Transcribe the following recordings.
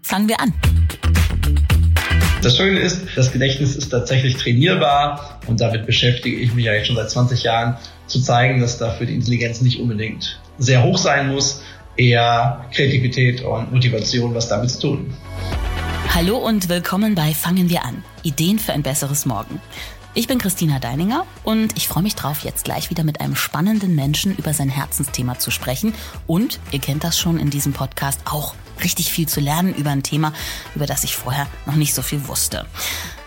Fangen wir an. Das Schöne ist, das Gedächtnis ist tatsächlich trainierbar und damit beschäftige ich mich ja jetzt schon seit 20 Jahren, zu zeigen, dass dafür die Intelligenz nicht unbedingt sehr hoch sein muss, eher Kreativität und Motivation was damit zu tun. Hallo und willkommen bei Fangen wir an. Ideen für ein besseres Morgen. Ich bin Christina Deininger und ich freue mich drauf, jetzt gleich wieder mit einem spannenden Menschen über sein Herzensthema zu sprechen. Und ihr kennt das schon in diesem Podcast auch richtig viel zu lernen über ein Thema, über das ich vorher noch nicht so viel wusste.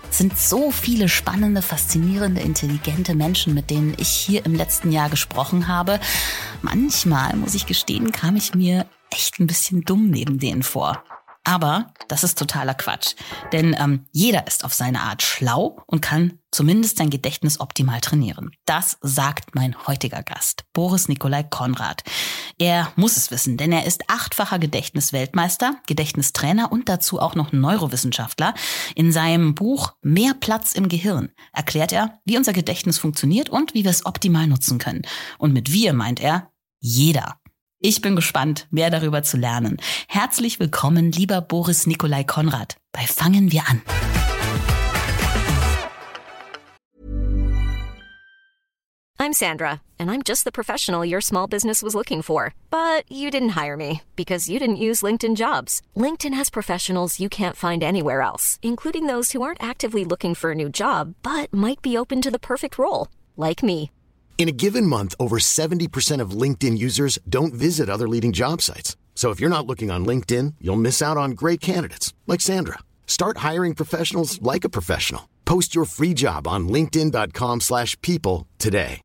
Es sind so viele spannende, faszinierende, intelligente Menschen, mit denen ich hier im letzten Jahr gesprochen habe. Manchmal, muss ich gestehen, kam ich mir echt ein bisschen dumm neben denen vor. Aber das ist totaler Quatsch. Denn ähm, jeder ist auf seine Art schlau und kann zumindest sein Gedächtnis optimal trainieren. Das sagt mein heutiger Gast, Boris Nikolai Konrad. Er muss es wissen, denn er ist achtfacher Gedächtnisweltmeister, Gedächtnistrainer und dazu auch noch Neurowissenschaftler. In seinem Buch Mehr Platz im Gehirn erklärt er, wie unser Gedächtnis funktioniert und wie wir es optimal nutzen können. Und mit wir meint er jeder. Ich bin gespannt, mehr darüber zu lernen. Herzlich willkommen, lieber Boris Nikolai Konrad, bei Fangen wir an. I'm Sandra, and I'm just the professional your small business was looking for. But you didn't hire me because you didn't use LinkedIn jobs. LinkedIn has professionals you can't find anywhere else, including those who aren't actively looking for a new job, but might be open to the perfect role, like me. In a given month, over 70% of LinkedIn users don't visit other leading job sites. So if you're not looking on LinkedIn, you'll miss out on great candidates like Sandra. Start hiring professionals like a professional. Post your free job on linkedin.com/people today.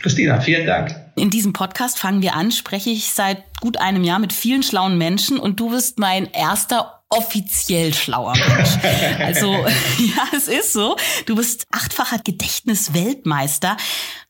Christina, vielen Dank. In diesem Podcast fangen wir an, spreche ich seit gut einem Jahr mit vielen schlauen Menschen und du bist mein erster offiziell schlauer Mensch. Also ja, es ist so. Du bist achtfacher Gedächtnisweltmeister.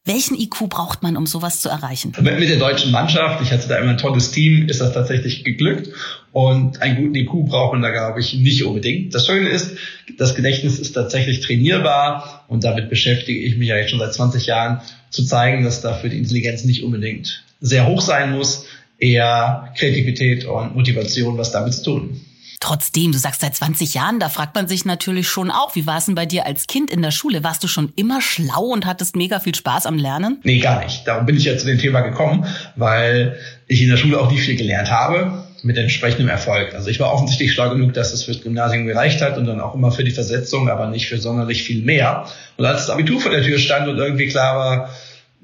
Welchen IQ braucht man, um sowas zu erreichen? Mit der deutschen Mannschaft, ich hatte da immer ein tolles Team, ist das tatsächlich geglückt. Und einen guten IQ braucht man da, glaube ich, nicht unbedingt. Das Schöne ist, das Gedächtnis ist tatsächlich trainierbar und damit beschäftige ich mich ja jetzt schon seit 20 Jahren, zu zeigen, dass dafür die Intelligenz nicht unbedingt sehr hoch sein muss, eher Kreativität und Motivation was damit zu tun. Trotzdem, du sagst seit 20 Jahren, da fragt man sich natürlich schon auch, wie war es denn bei dir als Kind in der Schule? Warst du schon immer schlau und hattest mega viel Spaß am Lernen? Nee, gar nicht. Darum bin ich ja zu dem Thema gekommen, weil ich in der Schule auch nicht viel gelernt habe mit entsprechendem Erfolg. Also ich war offensichtlich schlau genug, dass es fürs Gymnasium gereicht hat und dann auch immer für die Versetzung, aber nicht für sonderlich viel mehr. Und als das Abitur vor der Tür stand und irgendwie klar war,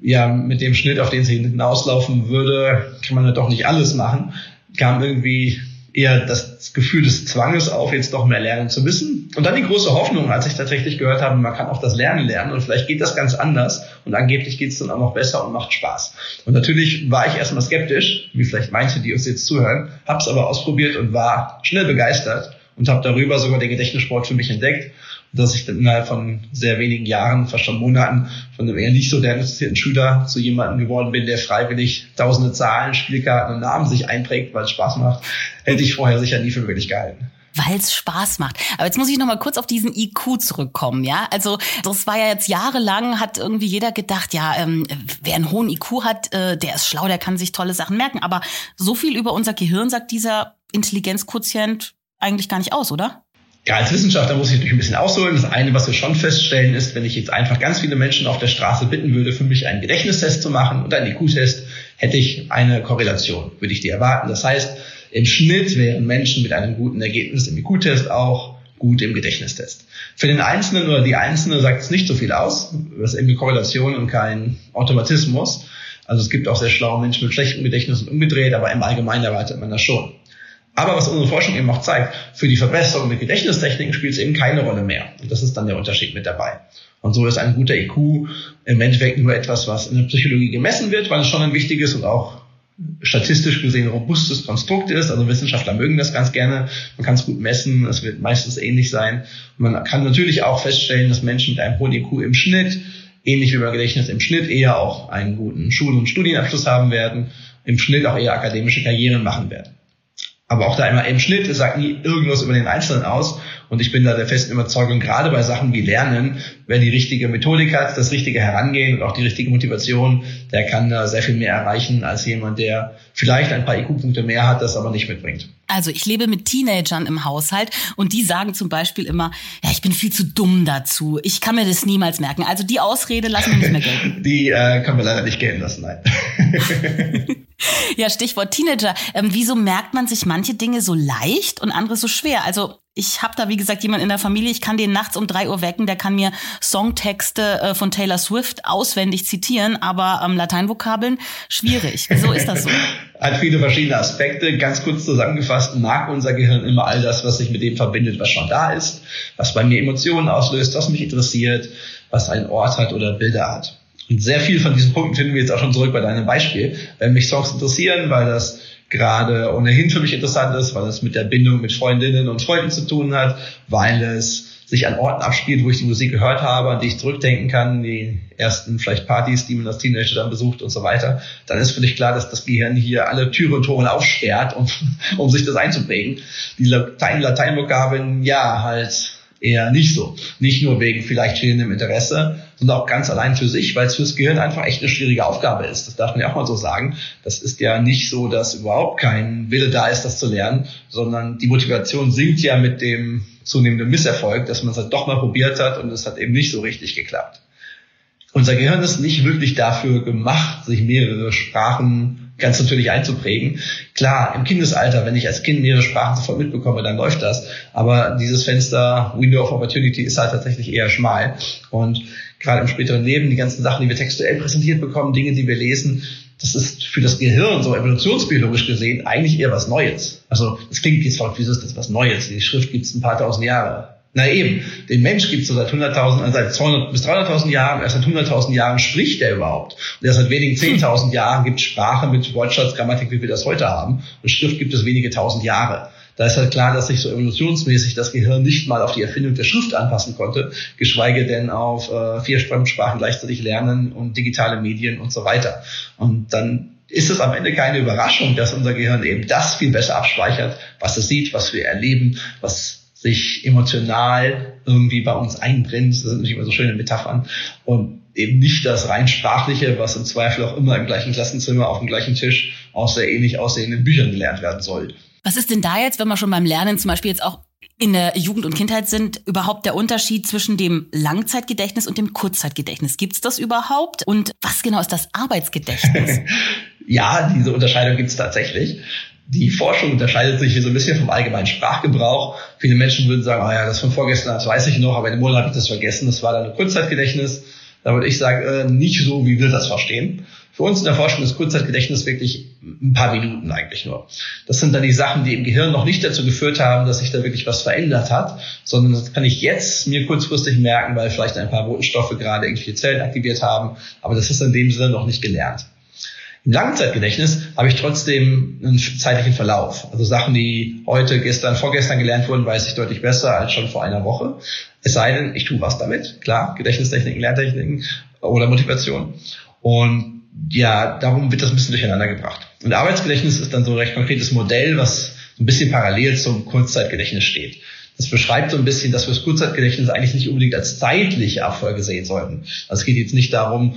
ja, mit dem Schnitt, auf den es hinauslaufen würde, kann man ja doch nicht alles machen, kam irgendwie eher das Gefühl des Zwanges auf, jetzt doch mehr lernen zu müssen. Und dann die große Hoffnung, als ich tatsächlich gehört habe, man kann auch das Lernen lernen und vielleicht geht das ganz anders und angeblich geht es dann auch noch besser und macht Spaß. Und natürlich war ich erstmal skeptisch, wie vielleicht manche, die uns jetzt zuhören, habe es aber ausprobiert und war schnell begeistert und habe darüber sogar den Gedächtnissport für mich entdeckt dass ich dann innerhalb von sehr wenigen Jahren, fast schon Monaten, von einem eher nicht so der interessierten Schüler zu jemandem geworden bin, der freiwillig tausende Zahlen, Spielkarten und Namen sich einprägt, weil es Spaß macht, hätte ich vorher sicher nie für möglich gehalten weil es Spaß macht. Aber jetzt muss ich noch mal kurz auf diesen IQ zurückkommen, ja? Also das war ja jetzt jahrelang, hat irgendwie jeder gedacht, ja, ähm, wer einen hohen IQ hat, äh, der ist schlau, der kann sich tolle Sachen merken. Aber so viel über unser Gehirn sagt dieser Intelligenzquotient eigentlich gar nicht aus, oder? Ja, als Wissenschaftler muss ich natürlich ein bisschen ausholen. Das eine, was wir schon feststellen, ist, wenn ich jetzt einfach ganz viele Menschen auf der Straße bitten würde, für mich einen Gedächtnistest zu machen und einen IQ-Test, hätte ich eine Korrelation, würde ich die erwarten. Das heißt, im Schnitt wären Menschen mit einem guten Ergebnis im IQ-Test auch gut im Gedächtnistest. Für den Einzelnen oder die Einzelne sagt es nicht so viel aus. Das ist eben eine Korrelation und kein Automatismus. Also es gibt auch sehr schlaue Menschen mit schlechtem Gedächtnis und umgedreht, aber im Allgemeinen erwartet man das schon. Aber was unsere Forschung eben auch zeigt, für die Verbesserung mit Gedächtnistechniken spielt es eben keine Rolle mehr. Und das ist dann der Unterschied mit dabei. Und so ist ein guter IQ im Endeffekt nur etwas, was in der Psychologie gemessen wird, weil es schon ein wichtiges und auch statistisch gesehen robustes Konstrukt ist. Also Wissenschaftler mögen das ganz gerne. Man kann es gut messen. Es wird meistens ähnlich sein. Man kann natürlich auch feststellen, dass Menschen mit einem hohen IQ im Schnitt, ähnlich wie beim Gedächtnis im Schnitt, eher auch einen guten Schul- und Studienabschluss haben werden, im Schnitt auch eher akademische Karrieren machen werden. Aber auch da immer im Schnitt, es sagt nie irgendwas über den Einzelnen aus. Und ich bin da der festen Überzeugung, gerade bei Sachen wie Lernen, wer die richtige Methodik hat, das richtige Herangehen und auch die richtige Motivation, der kann da sehr viel mehr erreichen als jemand, der vielleicht ein paar IQ-Punkte mehr hat, das aber nicht mitbringt. Also ich lebe mit Teenagern im Haushalt und die sagen zum Beispiel immer, ja, ich bin viel zu dumm dazu. Ich kann mir das niemals merken. Also die Ausrede lassen wir nicht mehr gelten. die äh, können wir leider nicht gelten lassen, nein. ja, Stichwort Teenager. Ähm, wieso merkt man sich manche Dinge so leicht und andere so schwer? Also ich habe da, wie gesagt, jemand in der Familie, ich kann den nachts um drei Uhr wecken, der kann mir Songtexte äh, von Taylor Swift auswendig zitieren, aber ähm, Lateinvokabeln schwierig. Wieso ist das so? Hat viele verschiedene Aspekte. Ganz kurz zusammengefasst, mag unser Gehirn immer all das, was sich mit dem verbindet, was schon da ist, was bei mir Emotionen auslöst, was mich interessiert, was einen Ort hat oder Bilder hat. Und sehr viel von diesen Punkten finden wir jetzt auch schon zurück bei deinem Beispiel. Wenn mich Songs interessieren, weil das gerade ohnehin für mich interessant ist, weil es mit der Bindung mit Freundinnen und Freunden zu tun hat, weil es sich an Orten abspielt, wo ich die Musik gehört habe, an die ich zurückdenken kann, die ersten vielleicht Partys, die man als Teenager dann besucht und so weiter, dann ist für dich klar, dass das Gehirn hier alle Türen und Tore aufsperrt, um, um sich das einzuprägen. Die Latein Lateinvokabeln, ja, halt eher nicht so. Nicht nur wegen vielleicht fehlendem Interesse, sondern auch ganz allein für sich, weil es fürs Gehirn einfach echt eine schwierige Aufgabe ist. Das darf man ja auch mal so sagen. Das ist ja nicht so, dass überhaupt kein Wille da ist, das zu lernen, sondern die Motivation sinkt ja mit dem zunehmenden Misserfolg, dass man es halt doch mal probiert hat und es hat eben nicht so richtig geklappt. Unser Gehirn ist nicht wirklich dafür gemacht, sich mehrere Sprachen ganz natürlich einzuprägen. Klar, im Kindesalter, wenn ich als Kind mehrere Sprachen sofort mitbekomme, dann läuft das. Aber dieses Fenster, Window of Opportunity, ist halt tatsächlich eher schmal. Und gerade im späteren Leben, die ganzen Sachen, die wir textuell präsentiert bekommen, Dinge, die wir lesen, das ist für das Gehirn, so evolutionsbiologisch gesehen, eigentlich eher was Neues. Also das klingt jetzt verrückt, wieso ist das was Neues? Die Schrift gibt es ein paar tausend Jahre. Na eben, den Mensch gibt es so seit 100.000, also seit 200 bis 300.000 Jahren, erst seit 100.000 Jahren spricht er überhaupt. Und erst seit wenigen 10.000 Jahren gibt es Sprache mit Wortschatz, Grammatik, wie wir das heute haben. Und Schrift gibt es wenige tausend Jahre. Da ist halt klar, dass sich so evolutionsmäßig das Gehirn nicht mal auf die Erfindung der Schrift anpassen konnte, geschweige denn auf äh, vier Fremdsprachen gleichzeitig lernen und digitale Medien und so weiter. Und dann ist es am Ende keine Überraschung, dass unser Gehirn eben das viel besser abspeichert, was es sieht, was wir erleben, was sich emotional irgendwie bei uns einbrennt. Das sind natürlich immer so schöne Metaphern. Und eben nicht das rein sprachliche, was im Zweifel auch immer im gleichen Klassenzimmer auf dem gleichen Tisch aus sehr ähnlich aussehenden Büchern gelernt werden soll. Was ist denn da jetzt, wenn wir schon beim Lernen zum Beispiel jetzt auch in der Jugend und Kindheit sind, überhaupt der Unterschied zwischen dem Langzeitgedächtnis und dem Kurzzeitgedächtnis? Gibt es das überhaupt? Und was genau ist das Arbeitsgedächtnis? ja, diese Unterscheidung gibt es tatsächlich. Die Forschung unterscheidet sich hier so ein bisschen vom allgemeinen Sprachgebrauch. Viele Menschen würden sagen, ah ja, das von vorgestern, das weiß ich noch, aber in einem Monat habe ich das vergessen, das war dann ein Kurzzeitgedächtnis. Da würde ich sagen, äh, nicht so, wie wir das verstehen. Für uns in der Forschung ist Kurzzeitgedächtnis wirklich ein paar Minuten eigentlich nur. Das sind dann die Sachen, die im Gehirn noch nicht dazu geführt haben, dass sich da wirklich was verändert hat, sondern das kann ich jetzt mir kurzfristig merken, weil vielleicht ein paar Botenstoffe gerade irgendwelche Zellen aktiviert haben, aber das ist in dem Sinne noch nicht gelernt. Im Langzeitgedächtnis habe ich trotzdem einen zeitlichen Verlauf. Also Sachen, die heute, gestern, vorgestern gelernt wurden, weiß ich deutlich besser als schon vor einer Woche. Es sei denn, ich tue was damit. Klar, Gedächtnistechniken, Lerntechniken oder Motivation. Und ja, darum wird das ein bisschen durcheinander gebracht. Und Arbeitsgedächtnis ist dann so ein recht konkretes Modell, was ein bisschen parallel zum Kurzzeitgedächtnis steht. Das beschreibt so ein bisschen, dass wir das Kurzzeitgedächtnis eigentlich nicht unbedingt als zeitliche Erfolge sehen sollten. Also es geht jetzt nicht darum,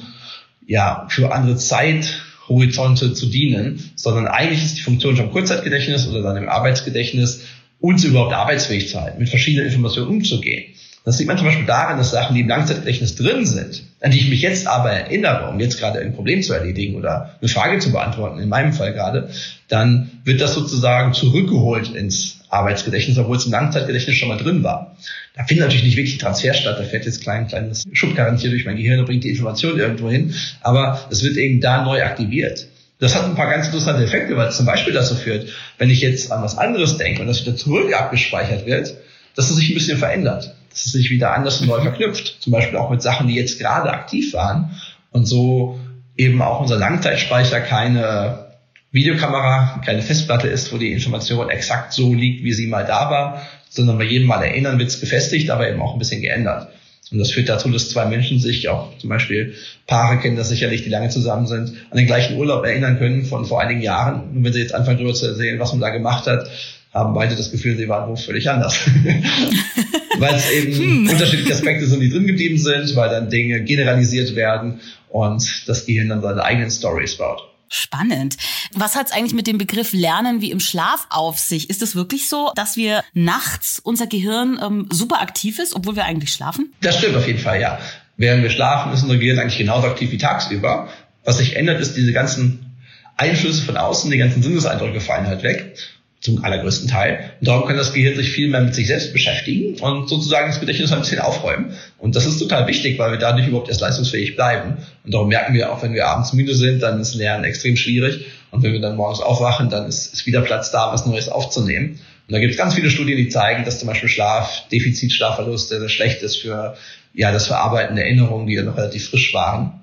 ja, für andere Zeit Horizonte zu dienen, sondern eigentlich ist die Funktion vom Kurzzeitgedächtnis oder dann im Arbeitsgedächtnis, uns überhaupt arbeitsfähig zu halten, mit verschiedenen Informationen umzugehen. Das sieht man zum Beispiel daran, dass Sachen, die im Langzeitgedächtnis drin sind, an die ich mich jetzt aber erinnere, um jetzt gerade ein Problem zu erledigen oder eine Frage zu beantworten, in meinem Fall gerade, dann wird das sozusagen zurückgeholt ins Arbeitsgedächtnis, obwohl es im Langzeitgedächtnis schon mal drin war. Da findet natürlich nicht wirklich Transfer statt. Da fährt jetzt klein, kleines Schubkarren hier durch mein Gehirn und bringt die Information irgendwo hin. Aber es wird eben da neu aktiviert. Das hat ein paar ganz interessante Effekte, weil es zum Beispiel dazu führt, wenn ich jetzt an was anderes denke und das wieder zurück abgespeichert wird, dass es sich ein bisschen verändert. Dass es sich wieder anders und neu verknüpft. Zum Beispiel auch mit Sachen, die jetzt gerade aktiv waren. Und so eben auch unser Langzeitspeicher keine Videokamera, keine Festplatte ist, wo die Information exakt so liegt, wie sie mal da war, sondern bei jedem Mal erinnern wird es gefestigt, aber eben auch ein bisschen geändert. Und das führt dazu, dass zwei Menschen sich, auch zum Beispiel Paare kennen das sicherlich, die lange zusammen sind, an den gleichen Urlaub erinnern können von vor einigen Jahren. Und wenn sie jetzt anfangen darüber zu erzählen, was man da gemacht hat, haben beide das Gefühl, sie waren wohl völlig anders. weil es eben hm. unterschiedliche Aspekte sind, die drin geblieben sind, weil dann Dinge generalisiert werden und das Gehirn dann seine eigenen Stories baut. Spannend. Was hat es eigentlich mit dem Begriff Lernen wie im Schlaf auf sich? Ist es wirklich so, dass wir nachts unser Gehirn ähm, super aktiv ist, obwohl wir eigentlich schlafen? Das stimmt auf jeden Fall, ja. Während wir schlafen, ist unser Gehirn eigentlich genauso aktiv wie tagsüber. Was sich ändert, ist diese ganzen Einflüsse von außen, die ganzen Sinneseindrücke fallen halt weg zum allergrößten Teil. Und darum kann das Gehirn sich viel mehr mit sich selbst beschäftigen und sozusagen das Gedächtnis ein bisschen aufräumen. Und das ist total wichtig, weil wir dadurch überhaupt erst leistungsfähig bleiben. Und darum merken wir auch, wenn wir abends müde sind, dann ist Lernen extrem schwierig. Und wenn wir dann morgens aufwachen, dann ist, ist wieder Platz da, was Neues aufzunehmen. Und da gibt es ganz viele Studien, die zeigen, dass zum Beispiel Schlaf, Defizit, Schlafverlust sehr, sehr schlecht ist für ja, das Verarbeiten der Erinnerungen, die ja noch relativ frisch waren.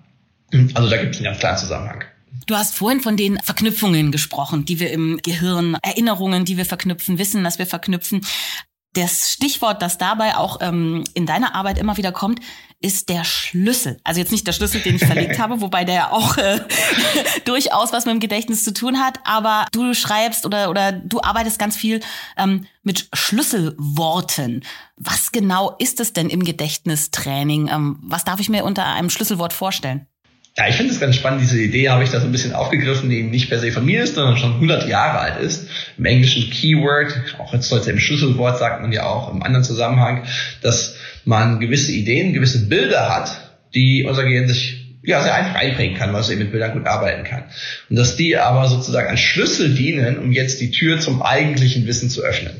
Also da gibt es einen ganz klaren Zusammenhang. Du hast vorhin von den Verknüpfungen gesprochen, die wir im Gehirn, Erinnerungen, die wir verknüpfen, Wissen, dass wir verknüpfen. Das Stichwort, das dabei auch ähm, in deiner Arbeit immer wieder kommt, ist der Schlüssel. Also jetzt nicht der Schlüssel, den ich verlegt habe, wobei der auch äh, durchaus was mit dem Gedächtnis zu tun hat. Aber du schreibst oder oder du arbeitest ganz viel ähm, mit Schlüsselworten. Was genau ist es denn im Gedächtnistraining? Ähm, was darf ich mir unter einem Schlüsselwort vorstellen? Ja, ich finde es ganz spannend, diese Idee habe ich da so ein bisschen aufgegriffen, die nicht per se von mir ist, sondern schon 100 Jahre alt ist. Im Englischen Keyword, auch jetzt heute im Schlüsselwort sagt man ja auch im anderen Zusammenhang, dass man gewisse Ideen, gewisse Bilder hat, die unser Gehirn sich ja, sehr einfach einprägen kann, weil es eben mit Bildern gut arbeiten kann. Und dass die aber sozusagen als Schlüssel dienen, um jetzt die Tür zum eigentlichen Wissen zu öffnen.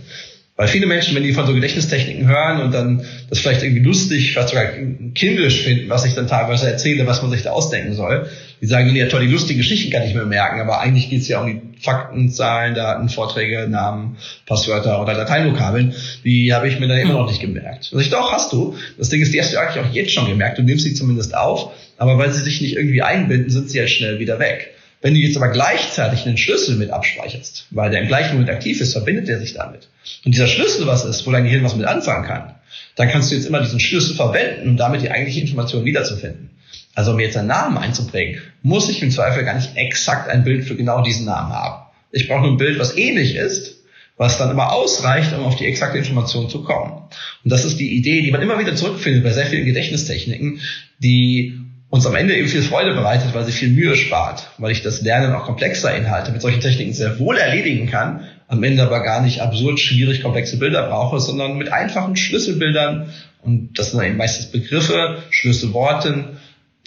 Weil viele Menschen, wenn die von so Gedächtnistechniken hören und dann das vielleicht irgendwie lustig, fast sogar kindisch finden, was ich dann teilweise erzähle, was man sich da ausdenken soll, die sagen, ja toll, die lustigen Geschichten kann ich mir merken, aber eigentlich geht es ja um die Fakten, Zahlen, Daten, Vorträge, Namen, Passwörter oder Lateinvokabeln. Die habe ich mir dann immer noch nicht gemerkt. Also ich doch, hast du. Das Ding ist, die hast du eigentlich auch jetzt schon gemerkt. Du nimmst sie zumindest auf, aber weil sie sich nicht irgendwie einbinden, sind sie halt schnell wieder weg. Wenn du jetzt aber gleichzeitig einen Schlüssel mit abspeicherst, weil der im gleichen Moment aktiv ist, verbindet er sich damit. Und dieser Schlüssel was ist, wo dein Gehirn was mit anfangen kann, dann kannst du jetzt immer diesen Schlüssel verwenden, um damit die eigentliche Information wiederzufinden. Also um jetzt einen Namen einzuprägen, muss ich im Zweifel gar nicht exakt ein Bild für genau diesen Namen haben. Ich brauche nur ein Bild, was ähnlich ist, was dann immer ausreicht, um auf die exakte Information zu kommen. Und das ist die Idee, die man immer wieder zurückfindet bei sehr vielen Gedächtnistechniken, die uns am Ende eben viel Freude bereitet, weil sie viel Mühe spart, weil ich das Lernen auch komplexer Inhalte mit solchen Techniken sehr wohl erledigen kann, am Ende aber gar nicht absurd schwierig komplexe Bilder brauche, sondern mit einfachen Schlüsselbildern und das sind eben meistens Begriffe, Schlüsselworten,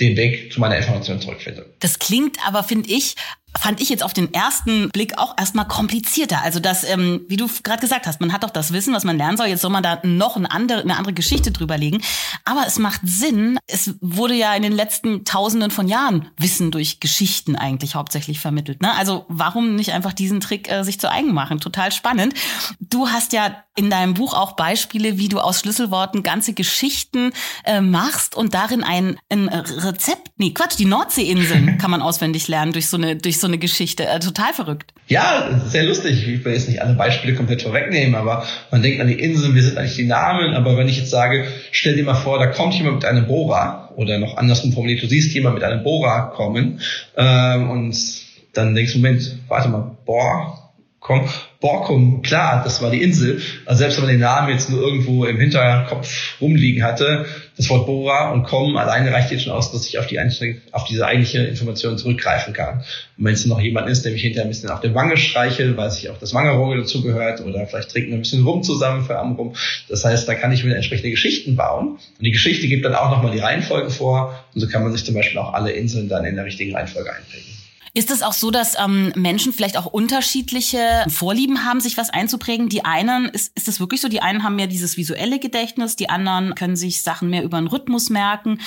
den Weg zu meiner Information zurückfinde. Das klingt aber, finde ich, fand ich jetzt auf den ersten Blick auch erstmal komplizierter. Also das, ähm, wie du gerade gesagt hast, man hat doch das Wissen, was man lernen soll. Jetzt soll man da noch eine andere, eine andere Geschichte drüber legen. Aber es macht Sinn. Es wurde ja in den letzten Tausenden von Jahren Wissen durch Geschichten eigentlich hauptsächlich vermittelt. Ne? Also warum nicht einfach diesen Trick äh, sich zu eigen machen? Total spannend. Du hast ja in deinem Buch auch Beispiele, wie du aus Schlüsselworten ganze Geschichten äh, machst und darin ein, ein Rezept, nee, Quatsch, die Nordseeinseln kann man auswendig lernen durch so eine, durch so eine Geschichte. Äh, total verrückt. Ja, sehr lustig. Ich will jetzt nicht alle Beispiele komplett vorwegnehmen, aber man denkt an die Inseln, wir sind eigentlich die Namen, aber wenn ich jetzt sage, stell dir mal vor, da kommt jemand mit einem Bohrer oder noch andersrum formuliert, du siehst jemand mit einem Bohrer kommen ähm, und dann denkst du, Moment, warte mal, Bohr, komm, Borkum, klar, das war die Insel. Also selbst wenn man den Namen jetzt nur irgendwo im Hinterkopf rumliegen hatte, das Wort Bora und Kom alleine reicht jetzt schon aus, dass ich auf die auf diese eigentliche Information zurückgreifen kann. Und wenn es noch jemand ist, der mich hinterher ein bisschen auf der Wange streichelt, weiß ich auch, dass Wangerunge dazugehört oder vielleicht trinken wir ein bisschen rum zusammen für am Rum. Das heißt, da kann ich mir entsprechende Geschichten bauen. Und die Geschichte gibt dann auch nochmal die Reihenfolge vor. Und so kann man sich zum Beispiel auch alle Inseln dann in der richtigen Reihenfolge einprägen. Ist es auch so, dass ähm, Menschen vielleicht auch unterschiedliche Vorlieben haben, sich was einzuprägen? Die einen, ist, ist es wirklich so, die einen haben mehr dieses visuelle Gedächtnis, die anderen können sich Sachen mehr über den Rhythmus merken.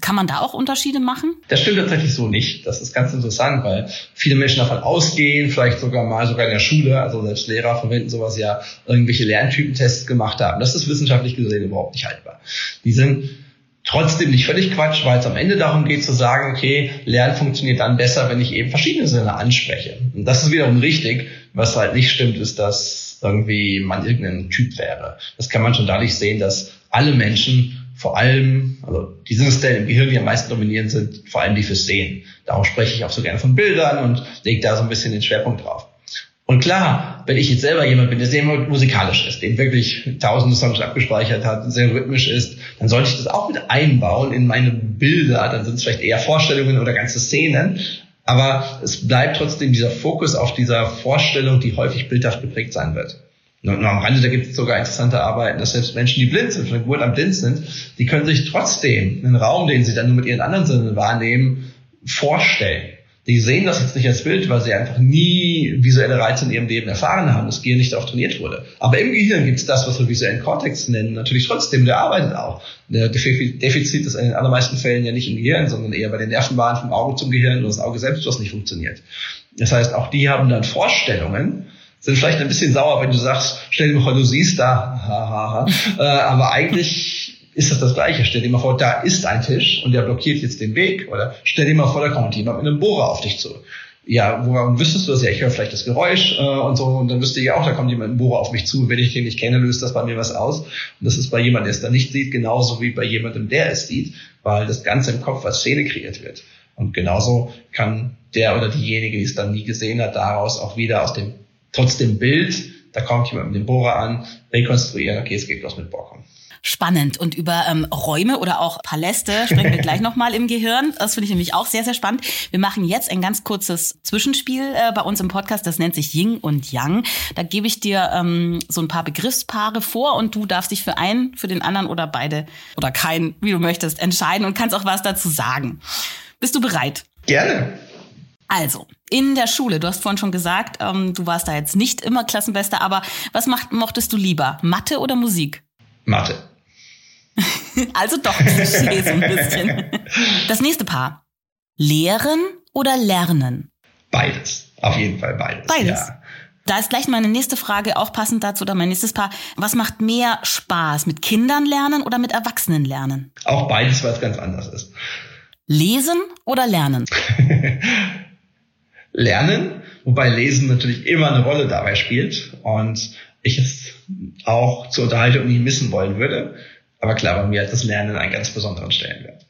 Kann man da auch Unterschiede machen? Das stimmt tatsächlich so nicht. Das ist ganz interessant, weil viele Menschen davon ausgehen, vielleicht sogar mal sogar in der Schule, also selbst Lehrer verwenden sowas ja, irgendwelche Lerntypentests gemacht haben. Das ist wissenschaftlich gesehen überhaupt nicht haltbar. Die sind trotzdem nicht völlig Quatsch, weil es am Ende darum geht zu sagen, okay, Lernen funktioniert dann besser, wenn ich eben verschiedene Sinne anspreche. Und das ist wiederum richtig. Was halt nicht stimmt, ist, dass irgendwie man irgendein Typ wäre. Das kann man schon dadurch sehen, dass alle Menschen vor allem, also die Sinnesstellen im Gehirn, die am meisten dominierend sind, vor allem die fürs Sehen. Darum spreche ich auch so gerne von Bildern und lege da so ein bisschen den Schwerpunkt drauf. Und klar, wenn ich jetzt selber jemand bin, der sehr musikalisch ist, den wirklich tausende Songs abgespeichert hat, sehr rhythmisch ist, dann sollte ich das auch mit einbauen in meine Bilder. Dann sind es vielleicht eher Vorstellungen oder ganze Szenen. Aber es bleibt trotzdem dieser Fokus auf dieser Vorstellung, die häufig bildhaft geprägt sein wird. Nur, am Rande, da gibt es sogar interessante Arbeiten, dass selbst Menschen, die blind sind, von Geburt an blind sind, die können sich trotzdem einen Raum, den sie dann nur mit ihren anderen Sinnen wahrnehmen, vorstellen. Die sehen das jetzt nicht als Bild, weil sie einfach nie visuelle Reize in ihrem Leben erfahren haben, das Gehirn nicht darauf trainiert wurde. Aber im Gehirn gibt es das, was wir visuellen Kortex nennen, natürlich trotzdem, der arbeitet auch. Der Defizit ist in den allermeisten Fällen ja nicht im Gehirn, sondern eher bei den Nervenbahnen vom Auge zum Gehirn und das Auge selbst, was nicht funktioniert. Das heißt, auch die haben dann Vorstellungen, sind vielleicht ein bisschen sauer, wenn du sagst, stell dir mal vor, du siehst da, ha, ha, ha. äh, aber eigentlich ist das das Gleiche. Stell dir mal vor, da ist ein Tisch und der blockiert jetzt den Weg. Oder stell dir mal vor, da kommt jemand mit einem Bohrer auf dich zu. Ja, woran wüsstest du das? Ja, ich höre vielleicht das Geräusch äh, und so. Und dann wüsste ich auch, da kommt jemand mit einem Bohrer auf mich zu. Wenn ich den nicht kenne, löst das bei mir was aus. Und das ist bei jemandem, der es da nicht sieht, genauso wie bei jemandem, der es sieht, weil das Ganze im Kopf als Szene kreiert wird. Und genauso kann der oder diejenige, die es dann nie gesehen hat, daraus auch wieder aus dem trotzdem Bild, da kommt jemand mit dem Bohrer an, rekonstruieren, okay, es geht los mit Borkum spannend. Und über ähm, Räume oder auch Paläste sprechen wir gleich nochmal im Gehirn. Das finde ich nämlich auch sehr, sehr spannend. Wir machen jetzt ein ganz kurzes Zwischenspiel äh, bei uns im Podcast. Das nennt sich Ying und Yang. Da gebe ich dir ähm, so ein paar Begriffspaare vor und du darfst dich für einen, für den anderen oder beide oder keinen, wie du möchtest, entscheiden und kannst auch was dazu sagen. Bist du bereit? Gerne. Also, in der Schule, du hast vorhin schon gesagt, ähm, du warst da jetzt nicht immer Klassenbester, aber was macht, mochtest du lieber? Mathe oder Musik? Mathe. also doch Klischee so ein bisschen. Das nächste Paar. Lehren oder lernen? Beides. Auf jeden Fall beides. Beides. Ja. Da ist gleich meine nächste Frage auch passend dazu oder mein nächstes Paar. Was macht mehr Spaß? Mit Kindern lernen oder mit Erwachsenen lernen? Auch beides, weil es ganz anders ist. Lesen oder lernen? lernen, wobei Lesen natürlich immer eine Rolle dabei spielt und ich es auch zur Unterhaltung nie missen wollen würde. Aber klar, bei mir hat das Lernen einen ganz besonderen Stellenwert.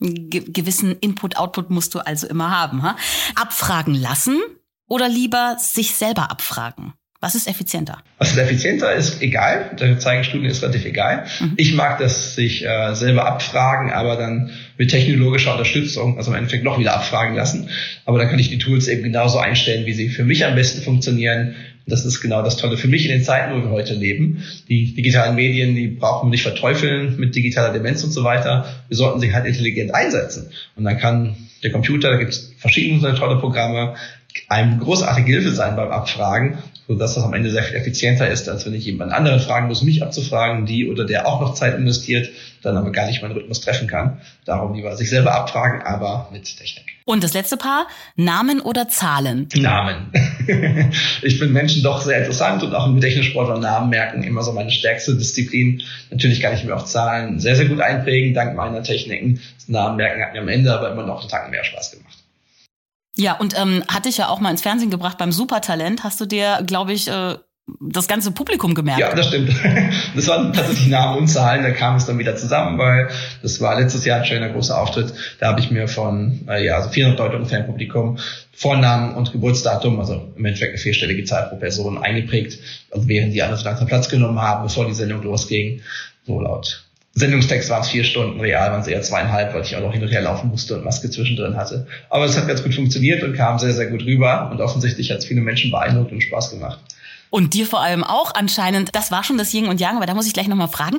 Ge gewissen Input-Output musst du also immer haben. Ha? Abfragen lassen oder lieber sich selber abfragen? Was ist effizienter? Was ist effizienter ist egal. Da zeigen Studien ist relativ egal. Mhm. Ich mag das sich äh, selber abfragen, aber dann mit technologischer Unterstützung, also im Endeffekt noch wieder abfragen lassen. Aber dann kann ich die Tools eben genauso einstellen, wie sie für mich am besten funktionieren. Das ist genau das Tolle für mich in den Zeiten, wo wir heute leben. Die digitalen Medien, die brauchen wir nicht verteufeln mit digitaler Demenz und so weiter. Wir sollten sie halt intelligent einsetzen. Und dann kann der Computer, da gibt es verschiedene tolle Programme, einem großartige Hilfe sein beim Abfragen, sodass das am Ende sehr viel effizienter ist, als wenn ich jemand anderen fragen muss, mich abzufragen, die oder der auch noch Zeit investiert, dann aber gar nicht meinen Rhythmus treffen kann. Darum lieber sich selber abfragen, aber mit Technik. Und das letzte Paar, Namen oder Zahlen? Namen. ich finde Menschen doch sehr interessant und auch im Gedächtnissport und Namen merken immer so meine stärkste Disziplin. Natürlich kann ich mir auch Zahlen sehr, sehr gut einprägen, dank meiner Techniken. Das Namen merken hat mir am Ende aber immer noch einen Tag mehr Spaß gemacht. Ja, und ähm, hatte ich ja auch mal ins Fernsehen gebracht beim Supertalent. Hast du dir, glaube ich, äh, das ganze Publikum gemerkt. Ja, das stimmt. Das waren tatsächlich Namen und Zahlen, da kam es dann wieder zusammen, weil das war letztes Jahr ein schöner großer Auftritt. Da habe ich mir von äh, ja, also 400 Leute im Publikum Vornamen und Geburtsdatum, also im Endeffekt eine vierstellige Zahl pro Person eingeprägt, also während die alle so langsam Platz genommen haben, bevor die Sendung losging. So laut Sendungstext waren es vier Stunden, real waren es eher zweieinhalb, weil ich auch noch hin und her laufen musste und Maske zwischendrin hatte. Aber es hat ganz gut funktioniert und kam sehr, sehr gut rüber und offensichtlich hat es viele Menschen beeindruckt und Spaß gemacht. Und dir vor allem auch anscheinend. Das war schon das Yin und Yang, aber da muss ich gleich nochmal fragen.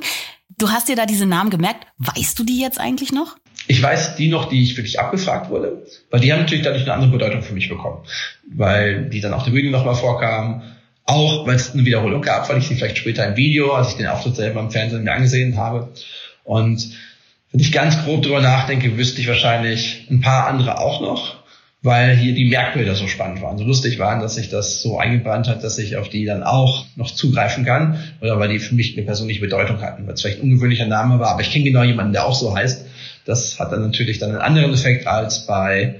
Du hast dir da diese Namen gemerkt. Weißt du die jetzt eigentlich noch? Ich weiß die noch, die ich wirklich abgefragt wurde, weil die haben natürlich dadurch eine andere Bedeutung für mich bekommen, weil die dann auf der Bühne nochmal vorkamen, auch weil es eine Wiederholung gab, weil ich sie vielleicht später im Video, als ich den Auftritt selber im Fernsehen mir angesehen habe. Und wenn ich ganz grob drüber nachdenke, wüsste ich wahrscheinlich ein paar andere auch noch weil hier die Merkbilder so spannend waren, so lustig waren, dass sich das so eingebrannt hat, dass ich auf die dann auch noch zugreifen kann oder weil die für mich eine persönliche Bedeutung hatten, weil es vielleicht ein ungewöhnlicher Name war, aber ich kenne genau jemanden, der auch so heißt. Das hat dann natürlich dann einen anderen Effekt als bei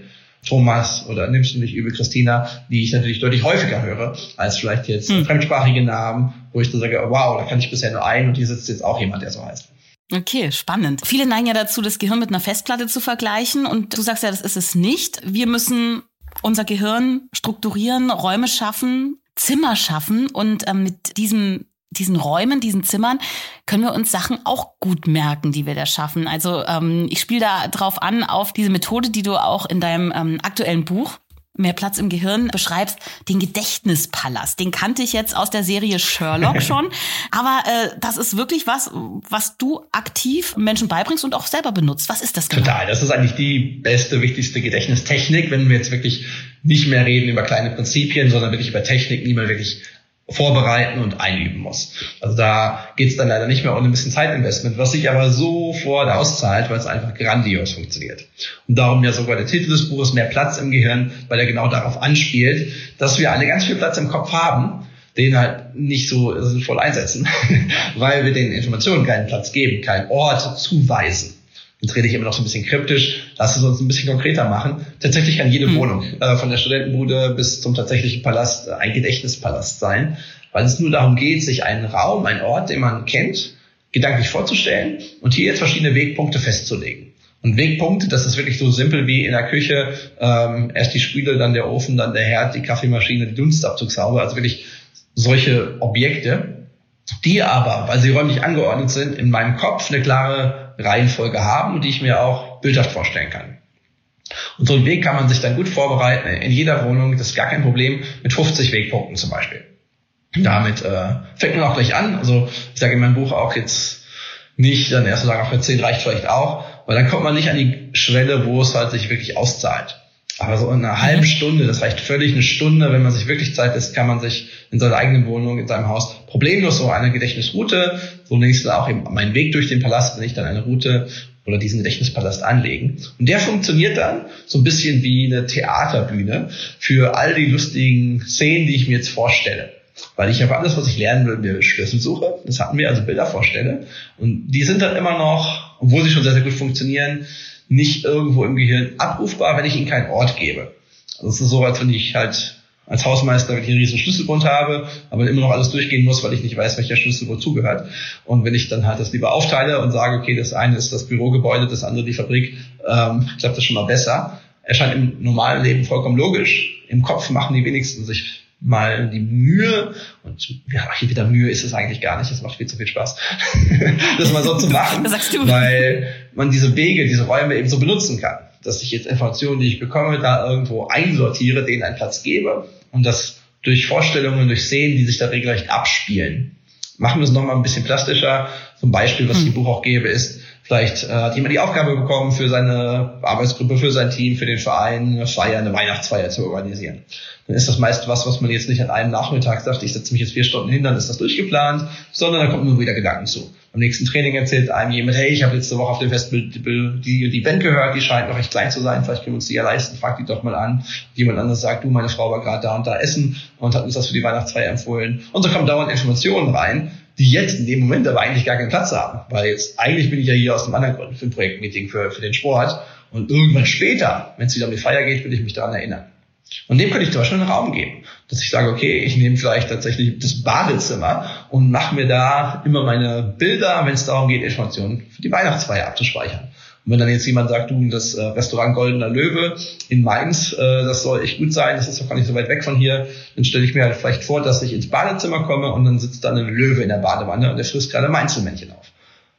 Thomas oder nimmst du nicht übel Christina, die ich natürlich deutlich häufiger höre, als vielleicht jetzt hm. fremdsprachige Namen, wo ich dann sage, wow, da kann ich bisher nur einen und hier sitzt jetzt auch jemand, der so heißt. Okay, spannend. Viele neigen ja dazu, das Gehirn mit einer Festplatte zu vergleichen. Und du sagst ja, das ist es nicht. Wir müssen unser Gehirn strukturieren, Räume schaffen, Zimmer schaffen und ähm, mit diesem diesen Räumen, diesen Zimmern, können wir uns Sachen auch gut merken, die wir da schaffen. Also ähm, ich spiele da drauf an, auf diese Methode, die du auch in deinem ähm, aktuellen Buch mehr Platz im Gehirn beschreibst, den Gedächtnispalast. Den kannte ich jetzt aus der Serie Sherlock schon. Aber äh, das ist wirklich was, was du aktiv Menschen beibringst und auch selber benutzt. Was ist das genau? Total. Das ist eigentlich die beste, wichtigste Gedächtnistechnik, wenn wir jetzt wirklich nicht mehr reden über kleine Prinzipien, sondern wirklich über Techniken, die man wirklich vorbereiten und einüben muss. Also da geht's dann leider nicht mehr ohne ein bisschen Zeitinvestment, was sich aber sofort auszahlt, weil es einfach grandios funktioniert. Und darum ja sogar der Titel des Buches Mehr Platz im Gehirn, weil er genau darauf anspielt, dass wir alle ganz viel Platz im Kopf haben, den halt nicht so sinnvoll einsetzen, weil wir den Informationen keinen Platz geben, keinen Ort zuweisen. Jetzt rede ich immer noch so ein bisschen kryptisch, lass es uns ein bisschen konkreter machen. Tatsächlich kann jede mhm. Wohnung, äh, von der Studentenbude bis zum tatsächlichen Palast, äh, ein Gedächtnispalast sein, weil es nur darum geht, sich einen Raum, einen Ort, den man kennt, gedanklich vorzustellen und hier jetzt verschiedene Wegpunkte festzulegen. Und Wegpunkte, das ist wirklich so simpel wie in der Küche, ähm, erst die Spüle, dann der Ofen, dann der Herd, die Kaffeemaschine, die Dunstabzugshaube, also wirklich solche Objekte, die aber, weil sie räumlich angeordnet sind, in meinem Kopf eine klare Reihenfolge haben und die ich mir auch bildhaft vorstellen kann. Und so einen Weg kann man sich dann gut vorbereiten in jeder Wohnung, das ist gar kein Problem, mit 50 Wegpunkten zum Beispiel. Damit äh, fängt man auch gleich an. Also ich sage in meinem Buch auch jetzt nicht, dann erst sagen, auch für 10 reicht vielleicht auch, weil dann kommt man nicht an die Schwelle, wo es halt sich wirklich auszahlt. Aber so in einer halben mhm. Stunde, das reicht völlig eine Stunde, wenn man sich wirklich Zeit lässt, kann man sich in seiner eigenen Wohnung, in seinem Haus problemlos so eine Gedächtnisroute, so nächstes auch eben meinen Weg durch den Palast, wenn ich dann eine Route oder diesen Gedächtnispalast anlegen. Und der funktioniert dann so ein bisschen wie eine Theaterbühne für all die lustigen Szenen, die ich mir jetzt vorstelle. Weil ich habe alles, was ich lernen will, mir Schlüssel suche. Das hatten wir, also Bilder vorstelle. Und die sind dann immer noch, obwohl sie schon sehr, sehr gut funktionieren, nicht irgendwo im Gehirn abrufbar, wenn ich ihnen keinen Ort gebe. Also es ist so, als wenn ich halt als Hausmeister wirklich einen riesen Schlüsselbund habe, aber immer noch alles durchgehen muss, weil ich nicht weiß, welcher Schlüssel wozu gehört. Und wenn ich dann halt das lieber aufteile und sage, okay, das eine ist das Bürogebäude, das andere die Fabrik, ähm, klappt das schon mal besser. Erscheint im normalen Leben vollkommen logisch. Im Kopf machen die wenigsten sich mal die Mühe, und ja, hier wieder Mühe ist es eigentlich gar nicht, das macht viel zu viel Spaß, das mal so zu machen, weil man diese Wege, diese Räume eben so benutzen kann, dass ich jetzt Informationen, die ich bekomme, da irgendwo einsortiere, denen einen Platz gebe und das durch Vorstellungen, durch Szenen, die sich da regelrecht abspielen. Machen wir es nochmal ein bisschen plastischer. Zum Beispiel, was ich im hm. Buch auch gebe, ist, Vielleicht äh, hat jemand die Aufgabe bekommen, für seine Arbeitsgruppe, für sein Team, für den Verein eine Feier, eine Weihnachtsfeier zu organisieren. Dann ist das meist was, was man jetzt nicht an einem Nachmittag sagt, ich setze mich jetzt vier Stunden hin, dann ist das durchgeplant, sondern da kommt nur wieder Gedanken zu. Am nächsten Training erzählt einem jemand, hey, ich habe letzte Woche auf dem Festbild die, die Band gehört, die scheint noch recht klein zu sein, vielleicht können wir uns die ja leisten, frag die doch mal an. Jemand anderes sagt, du, meine Frau war gerade da und da essen und hat uns das für die Weihnachtsfeier empfohlen. Und so kommen dauernd Informationen rein, die jetzt in dem Moment aber eigentlich gar keinen Platz haben. Weil jetzt eigentlich bin ich ja hier aus einem anderen Grund für ein Projektmeeting für, für den Sport. Und irgendwann später, wenn es wieder um die Feier geht, will ich mich daran erinnern. Und dem könnte ich zum Beispiel einen Raum geben, dass ich sage, okay, ich nehme vielleicht tatsächlich das Badezimmer und mache mir da immer meine Bilder, wenn es darum geht, Informationen für die Weihnachtsfeier abzuspeichern. Und wenn dann jetzt jemand sagt, du, das äh, Restaurant Goldener Löwe in Mainz, äh, das soll echt gut sein, das ist doch gar nicht so weit weg von hier, dann stelle ich mir halt vielleicht vor, dass ich ins Badezimmer komme und dann sitzt da ein Löwe in der Badewanne und der frisst gerade Mainzelmännchen auf.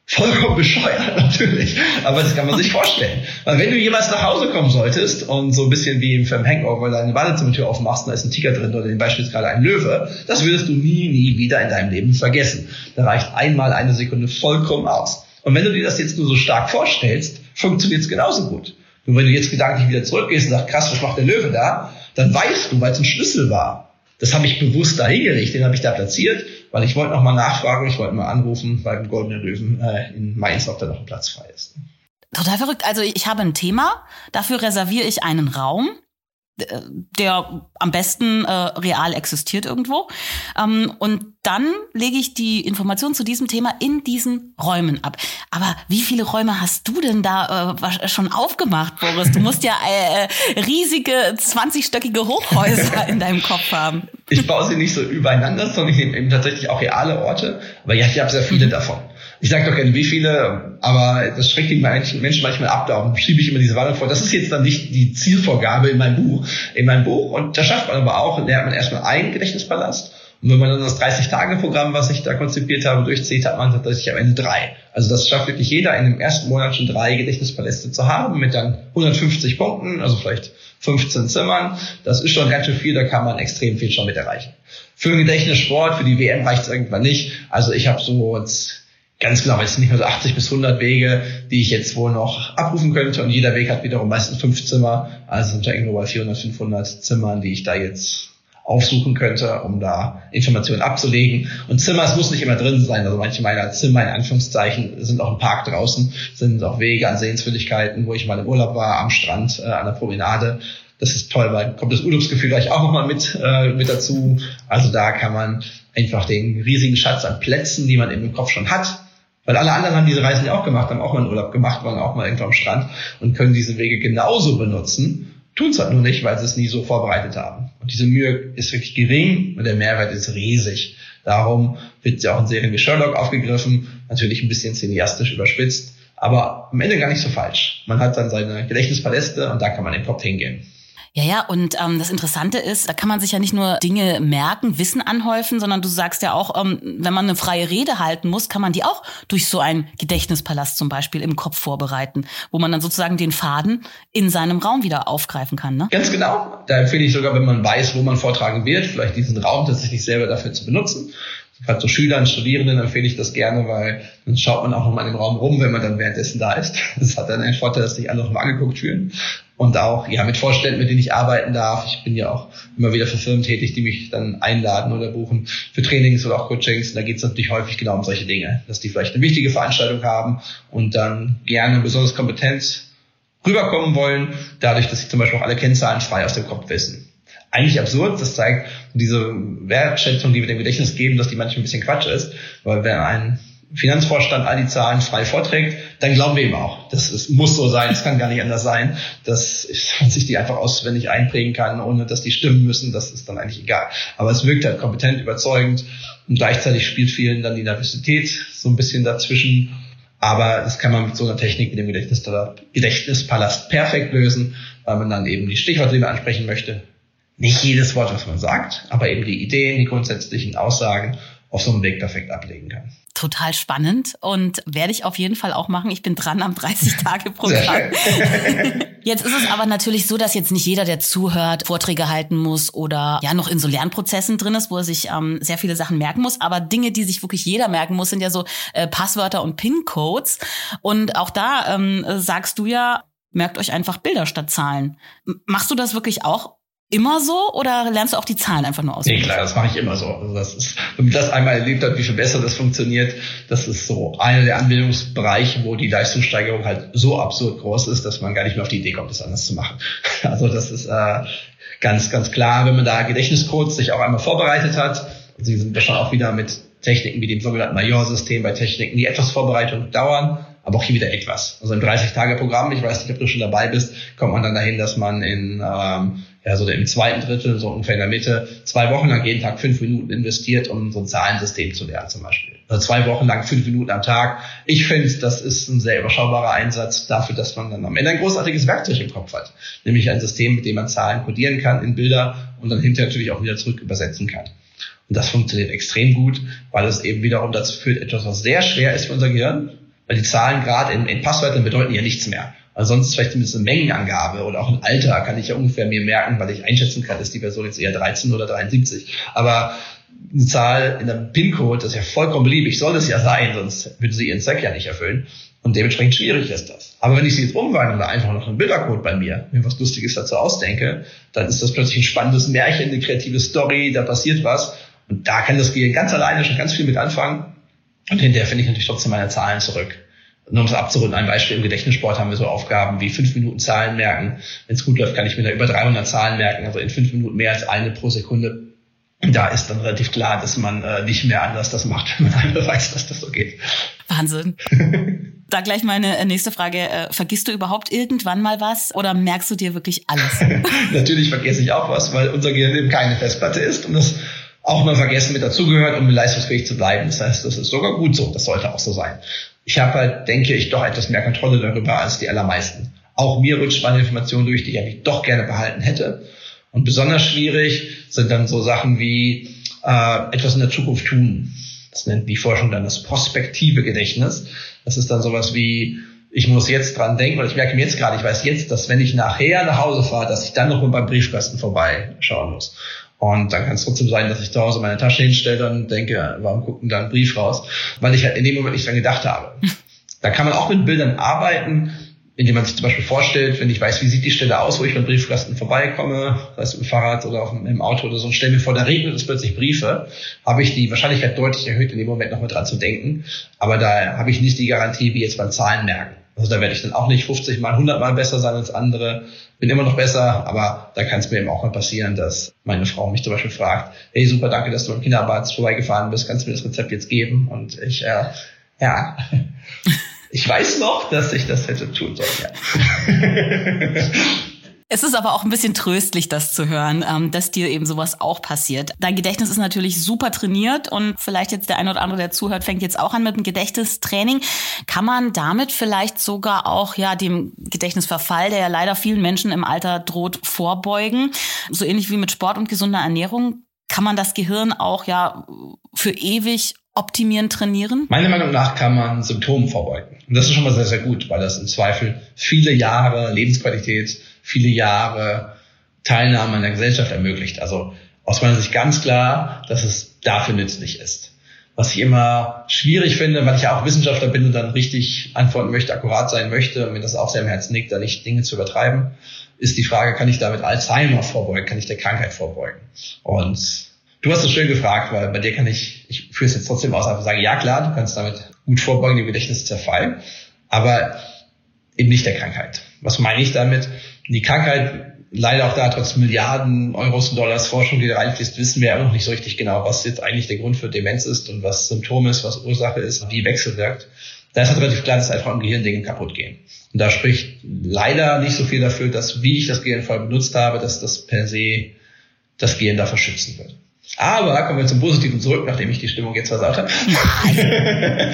Vollkommen bescheuert, natürlich. Aber das kann man sich vorstellen. Weil wenn du jemals nach Hause kommen solltest und so ein bisschen wie im Film Hangover deine Badezimmertür aufmachst und da ist ein Tiger drin oder beispielsweise gerade ein Löwe, das würdest du nie, nie wieder in deinem Leben vergessen. Da reicht einmal eine Sekunde vollkommen aus. Und wenn du dir das jetzt nur so stark vorstellst, funktioniert es genauso gut. Nur wenn du jetzt gedanklich wieder zurückgehst und sagst, krass, was macht der Löwe da? Dann weißt du, weil es ein Schlüssel war. Das habe ich bewusst da hingelegt, den habe ich da platziert, weil ich wollte noch mal nachfragen, ich wollte mal anrufen beim Goldenen Löwen äh, in Mainz, ob da noch ein Platz frei ist. Total verrückt. Also ich habe ein Thema, dafür reserviere ich einen Raum der am besten äh, real existiert irgendwo. Ähm, und dann lege ich die Informationen zu diesem Thema in diesen Räumen ab. Aber wie viele Räume hast du denn da äh, schon aufgemacht, Boris? Du musst ja äh, äh riesige 20-stöckige Hochhäuser in deinem Kopf haben. Ich baue sie nicht so übereinander, sondern ich nehme eben tatsächlich auch reale Orte. Aber ja, ich habe sehr viele mhm. davon. Ich sage doch gerne wie viele, aber das schreckt die Menschen manchmal ab. Darum schiebe ich immer diese Warnung vor. Das ist jetzt dann nicht die Zielvorgabe in meinem Buch. In meinem Buch, und da schafft man aber auch, lernt man erstmal einen Gedächtnispalast und wenn man dann das 30-Tage-Programm, was ich da konzipiert habe, durchzieht, hat man tatsächlich am Ende drei. Also das schafft wirklich jeder in dem ersten Monat schon drei Gedächtnispaläste zu haben mit dann 150 Punkten, also vielleicht 15 Zimmern. Das ist schon ganz schön viel, da kann man extrem viel schon mit erreichen. Für den Gedächtnissport, für die WM reicht es irgendwann nicht. Also ich habe so jetzt ganz genau, jetzt nicht mehr so 80 bis 100 Wege, die ich jetzt wohl noch abrufen könnte. Und jeder Weg hat wiederum meistens fünf Zimmer. Also sind da irgendwo bei 400, 500 Zimmern, die ich da jetzt aufsuchen könnte, um da Informationen abzulegen. Und Zimmer, es muss nicht immer drin sein. Also manche meiner Zimmer in Anführungszeichen sind auch ein Park draußen, sind auch Wege an Sehenswürdigkeiten, wo ich mal im Urlaub war, am Strand, äh, an der Promenade. Das ist toll, weil kommt das Urlaubsgefühl gleich auch nochmal mit, äh, mit dazu. Also da kann man einfach den riesigen Schatz an Plätzen, die man eben im Kopf schon hat, weil alle anderen haben diese Reisen ja auch gemacht, haben auch mal einen Urlaub gemacht, waren auch mal irgendwo am Strand und können diese Wege genauso benutzen tun es halt nur nicht, weil sie es nie so vorbereitet haben. Und diese Mühe ist wirklich gering und der Mehrwert ist riesig. Darum wird sie auch in Serien wie Sherlock aufgegriffen, natürlich ein bisschen cineastisch überspitzt, aber am Ende gar nicht so falsch. Man hat dann seine Gedächtnispaläste und da kann man im Kopf hingehen. Ja, ja, und ähm, das Interessante ist, da kann man sich ja nicht nur Dinge merken, Wissen anhäufen, sondern du sagst ja auch, ähm, wenn man eine freie Rede halten muss, kann man die auch durch so einen Gedächtnispalast zum Beispiel im Kopf vorbereiten, wo man dann sozusagen den Faden in seinem Raum wieder aufgreifen kann. Ne? Ganz genau. Da empfehle ich sogar, wenn man weiß, wo man vortragen wird, vielleicht diesen Raum tatsächlich selber dafür zu benutzen gerade so Schülern, Studierenden empfehle ich das gerne, weil dann schaut man auch nochmal in dem Raum rum, wenn man dann währenddessen da ist. Das hat dann einen Vorteil, dass sich alle nochmal angeguckt fühlen und auch ja mit Vorständen, mit denen ich arbeiten darf. Ich bin ja auch immer wieder für Firmen tätig, die mich dann einladen oder buchen für Trainings oder auch Coachings. Und da geht es natürlich häufig genau um solche Dinge, dass die vielleicht eine wichtige Veranstaltung haben und dann gerne besonders Kompetenz rüberkommen wollen, dadurch, dass sie zum Beispiel auch alle Kennzahlen frei aus dem Kopf wissen. Eigentlich absurd, das zeigt diese Wertschätzung, die wir dem Gedächtnis geben, dass die manchmal ein bisschen Quatsch ist, weil wenn ein Finanzvorstand all die Zahlen frei vorträgt, dann glauben wir ihm auch. Das ist, muss so sein, es kann gar nicht anders sein, dass man sich die einfach auswendig einprägen kann, ohne dass die stimmen müssen. Das ist dann eigentlich egal. Aber es wirkt halt kompetent, überzeugend und gleichzeitig spielt vielen dann die Nervosität so ein bisschen dazwischen. Aber das kann man mit so einer Technik wie dem Gedächtnispalast perfekt lösen, weil man dann eben die Stichworte, die man ansprechen möchte, nicht jedes Wort, was man sagt, aber eben die Ideen, die grundsätzlichen Aussagen auf so einem Weg perfekt ablegen kann. Total spannend und werde ich auf jeden Fall auch machen. Ich bin dran am 30-Tage-Programm. jetzt ist es aber natürlich so, dass jetzt nicht jeder, der zuhört, Vorträge halten muss oder ja noch in so Lernprozessen drin ist, wo er sich ähm, sehr viele Sachen merken muss. Aber Dinge, die sich wirklich jeder merken muss, sind ja so äh, Passwörter und PIN-Codes. Und auch da ähm, sagst du ja, merkt euch einfach Bilder statt Zahlen. Machst du das wirklich auch immer so oder lernst du auch die Zahlen einfach nur aus? Nee, klar, das mache ich immer so. Also das ist, wenn man das einmal erlebt hat, wie viel besser das funktioniert, das ist so einer der Anwendungsbereiche, wo die Leistungssteigerung halt so absurd groß ist, dass man gar nicht mehr auf die Idee kommt, das anders zu machen. Also das ist äh, ganz, ganz klar, wenn man da Gedächtniscodes sich auch einmal vorbereitet hat, sie sind ja schon auch wieder mit Techniken wie dem sogenannten Major-System bei Techniken, die etwas Vorbereitung dauern, aber auch hier wieder etwas. Also im 30-Tage-Programm, ich weiß nicht, ob du schon dabei bist, kommt man dann dahin, dass man in ähm, ja, so im zweiten Drittel, so ungefähr in der Mitte, zwei Wochen lang jeden Tag fünf Minuten investiert, um so ein Zahlensystem zu lernen zum Beispiel. Also zwei Wochen lang fünf Minuten am Tag. Ich finde, das ist ein sehr überschaubarer Einsatz dafür, dass man dann am Ende ein großartiges Werkzeug im Kopf hat. Nämlich ein System, mit dem man Zahlen codieren kann in Bilder und dann hinterher natürlich auch wieder zurück übersetzen kann. Und das funktioniert extrem gut, weil es eben wiederum dazu führt, etwas, was sehr schwer ist für unser Gehirn, weil die Zahlen gerade in, in Passwörtern bedeuten ja nichts mehr. Also sonst vielleicht zumindest eine Mengenangabe oder auch ein Alter kann ich ja ungefähr mir merken, weil ich einschätzen kann, ist die Person jetzt eher 13 oder 73. Aber eine Zahl in einem PIN-Code, das ist ja vollkommen beliebig, soll es ja sein, sonst würde sie ihren Zweck ja nicht erfüllen. Und dementsprechend schwierig ist das. Aber wenn ich sie jetzt umwandle einfach noch einen Bildercode bei mir, mir was Lustiges dazu ausdenke, dann ist das plötzlich ein spannendes Märchen, eine kreative Story, da passiert was. Und da kann das Gehirn ganz alleine schon ganz viel mit anfangen. Und hinterher finde ich natürlich trotzdem meine Zahlen zurück. Nur um es abzurunden, ein Beispiel im Gedächtnissport haben wir so Aufgaben wie fünf Minuten Zahlen merken. Wenn es gut läuft, kann ich mir da über 300 Zahlen merken, also in fünf Minuten mehr als eine pro Sekunde. Da ist dann relativ klar, dass man äh, nicht mehr anders das macht, wenn man einmal weiß, dass das so geht. Wahnsinn. da gleich meine äh, nächste Frage. Äh, vergisst du überhaupt irgendwann mal was oder merkst du dir wirklich alles? Natürlich vergesse ich auch was, weil unser Gehirn eben keine Festplatte ist und das auch mal vergessen mit dazugehört, um leistungsfähig zu bleiben. Das heißt, das ist sogar gut so. Das sollte auch so sein. Ich habe halt, denke ich, doch etwas mehr Kontrolle darüber als die allermeisten. Auch mir rutscht meine Informationen durch, die ich doch gerne behalten hätte. Und besonders schwierig sind dann so Sachen wie äh, etwas in der Zukunft tun. Das nennt die Forschung dann das prospektive Gedächtnis. Das ist dann sowas wie, ich muss jetzt dran denken, weil ich merke mir jetzt gerade, ich weiß jetzt, dass wenn ich nachher nach Hause fahre, dass ich dann noch mal beim Briefkasten vorbeischauen muss. Und dann kann es trotzdem sein, dass ich zu Hause meine Tasche hinstelle und denke, warum guckt denn da ein Brief raus? Weil ich halt in dem Moment nicht dran gedacht habe. Da kann man auch mit Bildern arbeiten, indem man sich zum Beispiel vorstellt, wenn ich weiß, wie sieht die Stelle aus, wo ich beim Briefkasten vorbeikomme, sei es mit dem Fahrrad oder auf im Auto oder so, und stelle mir vor, da regnet es plötzlich Briefe, habe ich die Wahrscheinlichkeit deutlich erhöht, in dem Moment noch mal dran zu denken. Aber da habe ich nicht die Garantie, wie jetzt beim Zahlen merken. Also da werde ich dann auch nicht 50 mal, 100 mal besser sein als andere. Bin immer noch besser, aber da kann es mir eben auch mal passieren, dass meine Frau mich zum Beispiel fragt, hey, super, danke, dass du beim Kinderarzt vorbeigefahren bist, kannst du mir das Rezept jetzt geben? Und ich, äh, ja, ich weiß noch, dass ich das hätte tun sollen. Ja. Es ist aber auch ein bisschen tröstlich, das zu hören, ähm, dass dir eben sowas auch passiert. Dein Gedächtnis ist natürlich super trainiert und vielleicht jetzt der eine oder andere, der zuhört, fängt jetzt auch an mit dem Gedächtnistraining. Kann man damit vielleicht sogar auch ja dem Gedächtnisverfall, der ja leider vielen Menschen im Alter droht, vorbeugen? So ähnlich wie mit Sport und gesunder Ernährung. Kann man das Gehirn auch ja für ewig optimieren, trainieren? Meiner Meinung nach kann man Symptomen vorbeugen. Und das ist schon mal sehr, sehr gut, weil das im Zweifel viele Jahre Lebensqualität viele Jahre Teilnahme an der Gesellschaft ermöglicht. Also aus meiner Sicht ganz klar, dass es dafür nützlich ist. Was ich immer schwierig finde, weil ich ja auch Wissenschaftler bin und dann richtig antworten möchte, akkurat sein möchte und mir das auch sehr im Herzen liegt, da nicht Dinge zu übertreiben, ist die Frage, kann ich damit Alzheimer vorbeugen, kann ich der Krankheit vorbeugen? Und du hast es schön gefragt, weil bei dir kann ich, ich führe es jetzt trotzdem aus, einfach sagen, ja klar, du kannst damit gut vorbeugen, die Gedächtniszerfall, aber eben nicht der Krankheit. Was meine ich damit? Die Krankheit, leider auch da trotz Milliarden Euros und Dollars Forschung, die da reinfließt, wissen wir ja noch nicht so richtig genau, was jetzt eigentlich der Grund für Demenz ist und was Symptom ist, was Ursache ist, wie wechselwirkt. Da ist halt relativ klar, dass einfach im Gehirn Dinge kaputt gehen. Und da spricht leider nicht so viel dafür, dass, wie ich das Gehirn vorher benutzt habe, dass das per se das Gehirn davor schützen wird. Aber kommen wir zum Positiven zurück, nachdem ich die Stimmung jetzt versaut habe.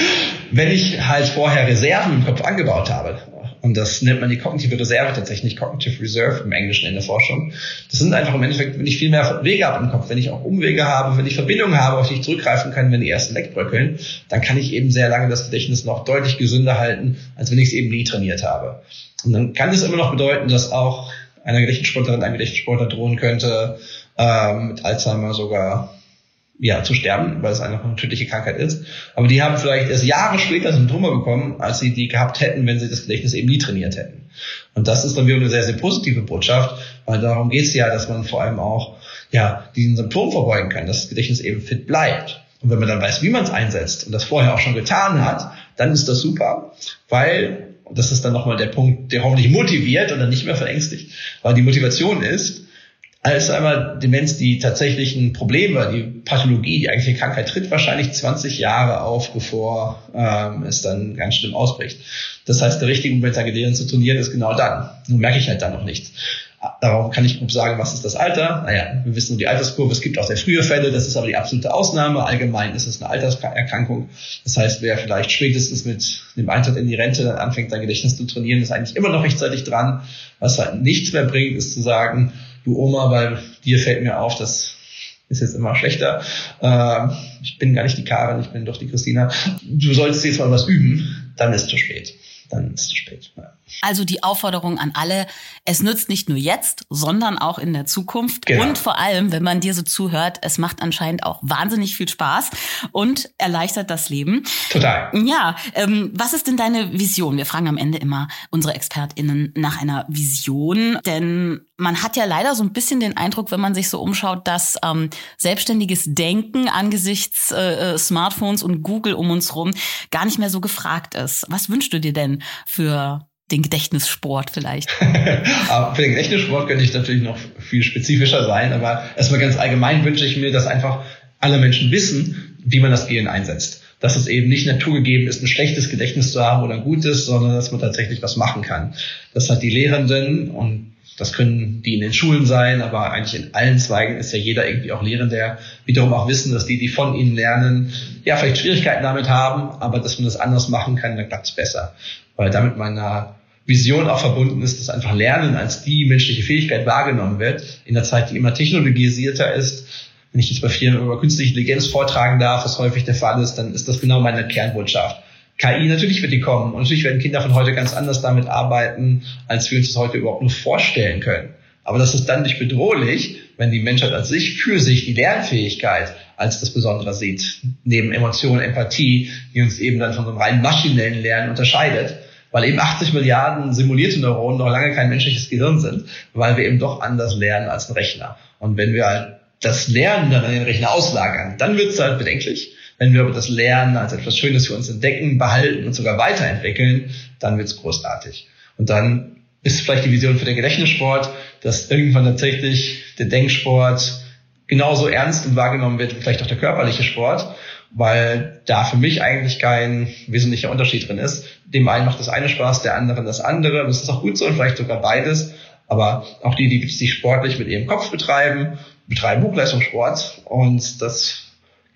Wenn ich halt vorher Reserven im Kopf angebaut habe, und das nennt man die kognitive Reserve tatsächlich, Cognitive Reserve im Englischen in der Forschung. Das sind einfach im Endeffekt, wenn ich viel mehr Wege habe im Kopf, wenn ich auch Umwege habe, wenn ich Verbindungen habe, auf die ich zurückgreifen kann, wenn die ersten wegbröckeln, dann kann ich eben sehr lange das Gedächtnis noch deutlich gesünder halten, als wenn ich es eben nie trainiert habe. Und dann kann es immer noch bedeuten, dass auch einer Gedächtnissportlerin, ein Gedächtnissportler drohen könnte, ähm, mit Alzheimer sogar ja, zu sterben, weil es eine tödliche Krankheit ist. Aber die haben vielleicht erst Jahre später Symptome bekommen, als sie die gehabt hätten, wenn sie das Gedächtnis eben nie trainiert hätten. Und das ist dann wieder eine sehr, sehr positive Botschaft, weil darum geht es ja, dass man vor allem auch ja, diesen Symptom vorbeugen kann, dass das Gedächtnis eben fit bleibt. Und wenn man dann weiß, wie man es einsetzt und das vorher auch schon getan hat, dann ist das super, weil, und das ist dann nochmal der Punkt, der hoffentlich motiviert und dann nicht mehr verängstigt, weil die Motivation ist, als einmal Demenz die tatsächlichen Probleme, die Pathologie, die eigentliche Krankheit tritt wahrscheinlich 20 Jahre auf, bevor ähm, es dann ganz schlimm ausbricht. Das heißt, der richtige Moment, sein Gehirn zu trainieren, ist genau dann. Nun merke ich halt dann noch nichts. Darauf kann ich grob sagen, was ist das Alter? Naja, wir wissen nur die Alterskurve. Es gibt auch sehr frühe Fälle, das ist aber die absolute Ausnahme. Allgemein ist es eine Alterserkrankung. Das heißt, wer vielleicht spätestens mit dem Eintritt in die Rente dann anfängt, sein Gedächtnis zu trainieren, ist eigentlich immer noch rechtzeitig dran. Was halt nichts mehr bringt, ist zu sagen, du Oma, weil dir fällt mir auf, das ist jetzt immer schlechter. Äh, ich bin gar nicht die Karin, ich bin doch die Christina. Du solltest jetzt mal was üben, dann ist es zu spät. Dann ist es zu spät. Ja. Also die Aufforderung an alle, es nützt nicht nur jetzt, sondern auch in der Zukunft. Genau. Und vor allem, wenn man dir so zuhört, es macht anscheinend auch wahnsinnig viel Spaß und erleichtert das Leben. Total. Ja, ähm, was ist denn deine Vision? Wir fragen am Ende immer unsere ExpertInnen nach einer Vision, denn man hat ja leider so ein bisschen den Eindruck, wenn man sich so umschaut, dass ähm, selbstständiges Denken angesichts äh, äh Smartphones und Google um uns rum gar nicht mehr so gefragt ist. Was wünschst du dir denn für den Gedächtnissport vielleicht? für den Gedächtnissport könnte ich natürlich noch viel spezifischer sein, aber erstmal ganz allgemein wünsche ich mir, dass einfach alle Menschen wissen, wie man das Gehirn einsetzt. Dass es eben nicht naturgegeben ist, ein schlechtes Gedächtnis zu haben oder ein gutes, sondern dass man tatsächlich was machen kann. Dass halt die Lehrenden und Das können die in den Schulen sein, aber eigentlich in allen Zweigen ist ja jeder irgendwie auch Lehrender. Wiederum auch wissen, dass die, die von ihnen lernen, ja, vielleicht Schwierigkeiten damit haben, aber dass man das anders machen kann, dann klappt es besser. Weil damit meiner Vision auch verbunden ist, dass einfach Lernen als die menschliche Fähigkeit wahrgenommen wird, in der Zeit, die immer technologisierter ist. Wenn ich jetzt bei vielen über künstliche Intelligenz vortragen darf, was häufig der Fall ist, dann ist das genau meine Kernbotschaft. KI, natürlich wird die kommen. Und natürlich werden Kinder von heute ganz anders damit arbeiten, als wir uns das heute überhaupt nur vorstellen können. Aber das ist dann nicht bedrohlich, wenn die Menschheit als sich für sich die Lernfähigkeit als das Besondere sieht. Neben Emotionen, Empathie, die uns eben dann von so einem rein maschinellen Lernen unterscheidet. Weil eben 80 Milliarden simulierte Neuronen noch lange kein menschliches Gehirn sind, weil wir eben doch anders lernen als ein Rechner. Und wenn wir halt das Lernen dann an den Rechner auslagern, dann wird es halt bedenklich. Wenn wir aber das Lernen als etwas Schönes für uns entdecken, behalten und sogar weiterentwickeln, dann wird es großartig. Und dann ist vielleicht die Vision für den Gedächtnissport, dass irgendwann tatsächlich der Denksport genauso ernst und wahrgenommen wird wie vielleicht auch der körperliche Sport, weil da für mich eigentlich kein wesentlicher Unterschied drin ist. Dem einen macht das eine Spaß, der anderen das andere. Das ist auch gut so und vielleicht sogar beides. Aber auch die, die sich sportlich mit ihrem Kopf betreiben, betreiben Hochleistungssport und das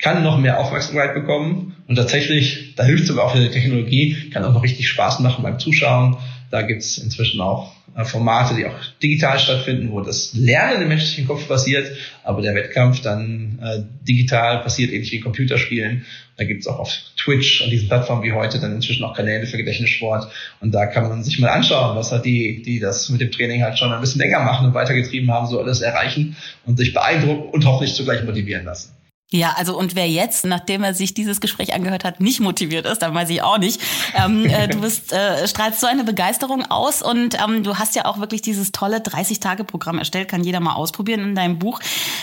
kann noch mehr Aufmerksamkeit bekommen. Und tatsächlich, da hilft sogar auch die Technologie, kann auch noch richtig Spaß machen beim Zuschauen. Da gibt's inzwischen auch äh, Formate, die auch digital stattfinden, wo das Lernen im menschlichen Kopf passiert, aber der Wettkampf dann äh, digital passiert, ähnlich wie Computerspielen. Da gibt's auch auf Twitch und diesen Plattformen wie heute dann inzwischen auch Kanäle für Gedächtnissport. Und da kann man sich mal anschauen, was halt die, die das mit dem Training halt schon ein bisschen länger machen und weitergetrieben haben, so alles erreichen und sich beeindrucken und hoffentlich zugleich motivieren lassen. Ja, also und wer jetzt, nachdem er sich dieses Gespräch angehört hat, nicht motiviert ist, dann weiß ich auch nicht. Ähm, äh, du bist, äh, strahlst so eine Begeisterung aus und ähm, du hast ja auch wirklich dieses tolle 30-Tage-Programm erstellt, kann jeder mal ausprobieren in deinem Buch.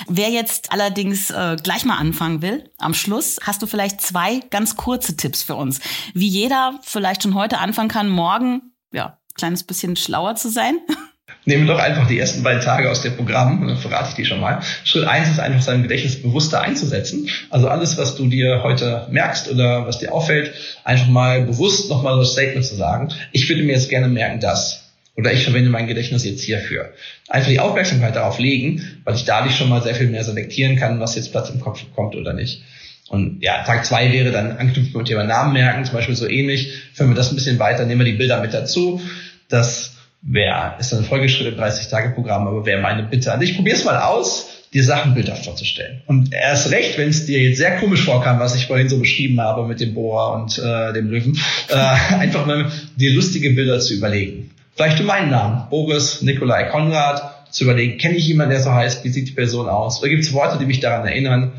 Wer jetzt allerdings äh, gleich mal anfangen will, am Schluss hast du vielleicht zwei ganz kurze Tipps für uns, wie jeder vielleicht schon heute anfangen kann, morgen, ja, kleines bisschen schlauer zu sein. Nehmen wir doch einfach die ersten beiden Tage aus dem Programm, dann verrate ich die schon mal. Schritt eins ist einfach sein Gedächtnis bewusster einzusetzen. Also alles, was du dir heute merkst oder was dir auffällt, einfach mal bewusst nochmal ein Statement zu sagen. Ich würde mir jetzt gerne merken, dass. Oder ich verwende mein Gedächtnis jetzt hierfür. Einfach die Aufmerksamkeit darauf legen, weil ich dadurch schon mal sehr viel mehr selektieren kann, was jetzt Platz im Kopf bekommt oder nicht. Und ja, Tag zwei wäre dann anknüpfen mit Thema Namen merken, zum Beispiel so ähnlich. Führen wir das ein bisschen weiter, nehmen wir die Bilder mit dazu. Das wer ist ein Folgeschritt im 30-Tage-Programm, aber wäre meine Bitte an dich, probier's mal aus, dir Sachen bildhaft vorzustellen. Und erst recht, wenn es dir jetzt sehr komisch vorkam, was ich vorhin so beschrieben habe mit dem Boa und äh, dem Löwen, äh, einfach mal dir lustige Bilder zu überlegen. Vielleicht du meinen Namen, Boris Nikolai Konrad, zu überlegen, kenne ich jemanden, der so heißt, wie sieht die Person aus? Oder gibt es Worte, die mich daran erinnern?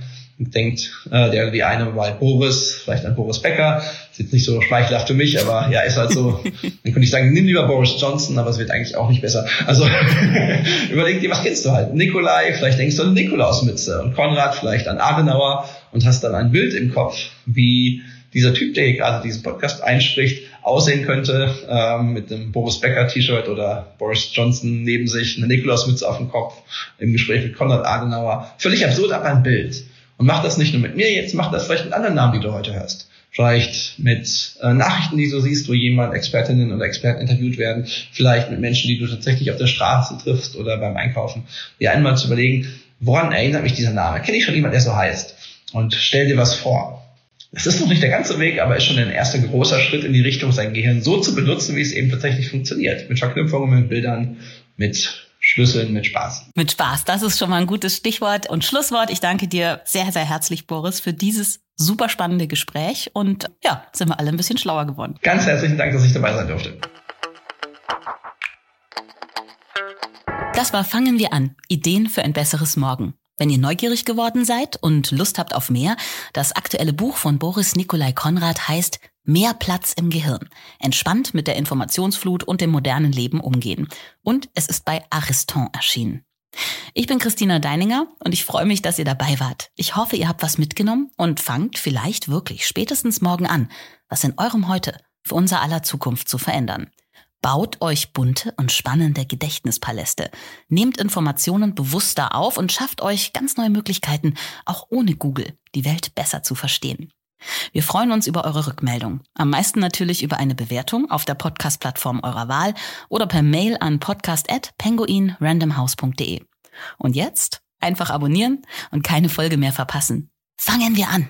Denkt äh, der die eine bei Boris, vielleicht an Boris Becker, ist jetzt nicht so schmeichelhaft für mich, aber ja, ist halt so. Dann könnte ich sagen, nimm lieber Boris Johnson, aber es wird eigentlich auch nicht besser. Also überleg dir, was kennst du halt? Nikolai, vielleicht denkst du an Nikolausmütze und Konrad vielleicht an Adenauer und hast dann ein Bild im Kopf, wie dieser Typ, der hier gerade diesen Podcast einspricht, aussehen könnte, ähm, mit einem Boris Becker T-Shirt oder Boris Johnson neben sich, eine Nikolausmütze auf dem Kopf, im Gespräch mit Konrad Adenauer. Völlig absurd, aber ein Bild. Und mach das nicht nur mit mir jetzt, mach das vielleicht mit anderen Namen, die du heute hörst. Vielleicht mit äh, Nachrichten, die du siehst, wo jemand Expertinnen oder Experten interviewt werden. Vielleicht mit Menschen, die du tatsächlich auf der Straße triffst oder beim Einkaufen. Dir einmal zu überlegen, woran erinnert mich dieser Name? Kenne ich schon jemanden, der so heißt? Und stell dir was vor. Es ist noch nicht der ganze Weg, aber ist schon ein erster großer Schritt in die Richtung, sein Gehirn so zu benutzen, wie es eben tatsächlich funktioniert. Mit Verknüpfungen, mit Bildern, mit Schlüsseln mit Spaß. Mit Spaß, das ist schon mal ein gutes Stichwort und Schlusswort. Ich danke dir sehr, sehr herzlich, Boris, für dieses super spannende Gespräch und ja, sind wir alle ein bisschen schlauer geworden. Ganz herzlichen Dank, dass ich dabei sein durfte. Das war Fangen wir an. Ideen für ein besseres Morgen. Wenn ihr neugierig geworden seid und Lust habt auf mehr, das aktuelle Buch von Boris Nikolai Konrad heißt Mehr Platz im Gehirn. Entspannt mit der Informationsflut und dem modernen Leben umgehen. Und es ist bei Ariston erschienen. Ich bin Christina Deininger und ich freue mich, dass ihr dabei wart. Ich hoffe, ihr habt was mitgenommen und fangt vielleicht wirklich spätestens morgen an, was in eurem Heute für unser aller Zukunft zu verändern. Baut euch bunte und spannende Gedächtnispaläste. Nehmt Informationen bewusster auf und schafft euch ganz neue Möglichkeiten, auch ohne Google die Welt besser zu verstehen. Wir freuen uns über eure Rückmeldung. Am meisten natürlich über eine Bewertung auf der Podcast-Plattform eurer Wahl oder per Mail an podcast@penguinrandomhouse.de. Und jetzt einfach abonnieren und keine Folge mehr verpassen. Fangen wir an.